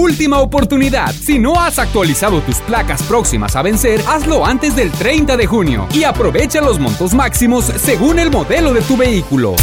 Última oportunidad. Si no has actualizado tus placas próximas a vencer, hazlo antes del 30 de junio y aprovecha los montos máximos según el modelo de tu vehículo.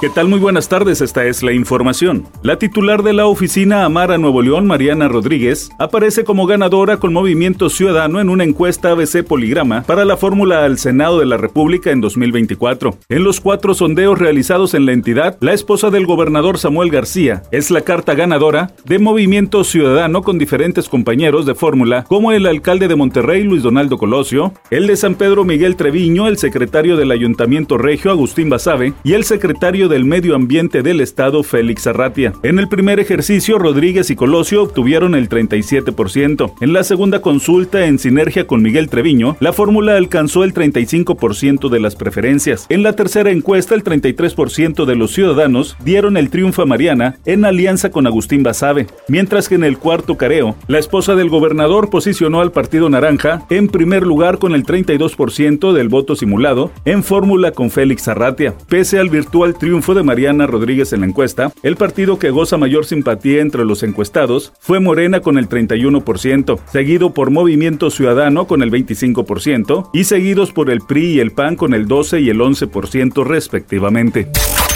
¿Qué tal? Muy buenas tardes, esta es la información. La titular de la oficina Amara Nuevo León, Mariana Rodríguez, aparece como ganadora con Movimiento Ciudadano en una encuesta ABC Poligrama para la fórmula al Senado de la República en 2024. En los cuatro sondeos realizados en la entidad, la esposa del gobernador Samuel García es la carta ganadora de Movimiento Ciudadano con diferentes compañeros de fórmula como el alcalde de Monterrey, Luis Donaldo Colosio, el de San Pedro Miguel Treviño, el secretario del Ayuntamiento Regio, Agustín Basabe, y el secretario de del Medio Ambiente del Estado, Félix Arratia. En el primer ejercicio, Rodríguez y Colosio obtuvieron el 37%. En la segunda consulta, en sinergia con Miguel Treviño, la fórmula alcanzó el 35% de las preferencias. En la tercera encuesta, el 33% de los ciudadanos dieron el triunfo a Mariana en alianza con Agustín Basabe, mientras que en el cuarto careo, la esposa del gobernador posicionó al Partido Naranja en primer lugar con el 32% del voto simulado en fórmula con Félix Arratia. Pese al virtual triunfo de Mariana Rodríguez en la encuesta, el partido que goza mayor simpatía entre los encuestados fue Morena con el 31%, seguido por Movimiento Ciudadano con el 25% y seguidos por el PRI y el PAN con el 12 y el 11% respectivamente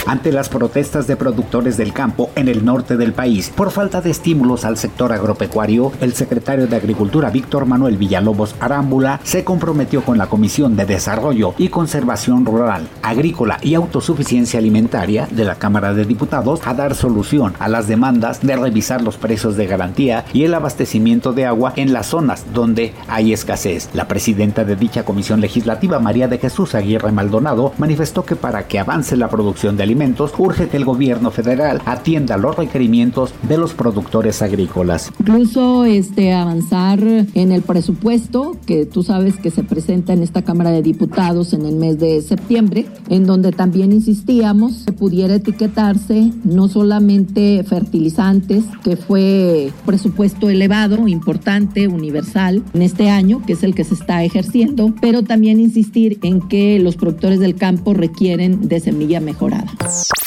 ante las protestas de productores del campo en el norte del país por falta de estímulos al sector agropecuario, el secretario de Agricultura Víctor Manuel Villalobos Arámbula se comprometió con la Comisión de Desarrollo y Conservación Rural, Agrícola y Autosuficiencia Alimentaria de la Cámara de Diputados a dar solución a las demandas de revisar los precios de garantía y el abastecimiento de agua en las zonas donde hay escasez. La presidenta de dicha comisión legislativa, María de Jesús Aguirre Maldonado, manifestó que para que avance la producción de alimentos, urge que el gobierno federal atienda los requerimientos de los productores agrícolas. Incluso este, avanzar en el presupuesto que tú sabes que se presenta en esta Cámara de Diputados en el mes de septiembre, en donde también insistíamos que pudiera etiquetarse no solamente fertilizantes, que fue presupuesto elevado, importante, universal en este año, que es el que se está ejerciendo, pero también insistir en que los productores del campo requieren de semilla mejorada.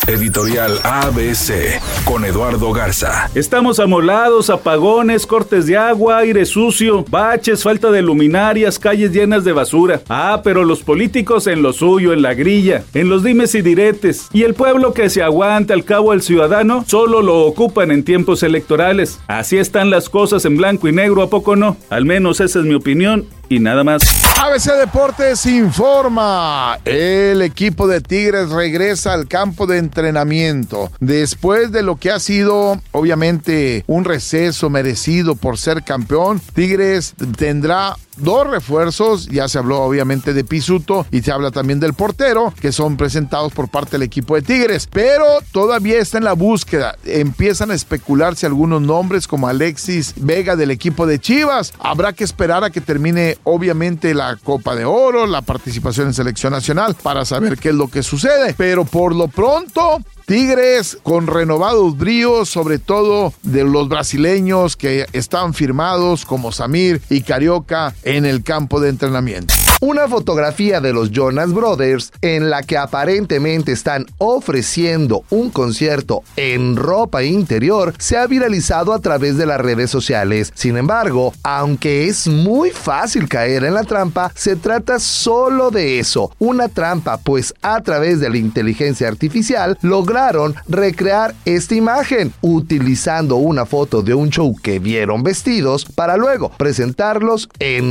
Editorial ABC con Eduardo Garza. Estamos amolados, apagones, cortes de agua, aire sucio, baches, falta de luminarias, calles llenas de basura. Ah, pero los políticos en lo suyo, en la grilla, en los dimes y diretes. Y el pueblo que se aguanta al cabo al ciudadano solo lo ocupan en tiempos electorales. Así están las cosas en blanco y negro, ¿a poco no? Al menos esa es mi opinión y nada más. ABC Deportes informa. El equipo de Tigres regresa al campo de entrenamiento. Después de lo que ha sido, obviamente, un receso merecido por ser campeón, Tigres tendrá dos refuerzos, ya se habló obviamente de Pisuto y se habla también del portero, que son presentados por parte del equipo de Tigres, pero todavía está en la búsqueda. Empiezan a especularse algunos nombres como Alexis Vega del equipo de Chivas. Habrá que esperar a que termine obviamente la Copa de Oro, la participación en selección nacional para saber qué es lo que sucede, pero por lo pronto Tigres con renovados bríos, sobre todo de los brasileños que están firmados como Samir y Carioca en el campo de entrenamiento una fotografía de los Jonas Brothers en la que aparentemente están ofreciendo un concierto en ropa interior se ha viralizado a través de las redes sociales. Sin embargo, aunque es muy fácil caer en la trampa, se trata solo de eso, una trampa, pues a través de la inteligencia artificial lograron recrear esta imagen utilizando una foto de un show que vieron vestidos para luego presentarlos en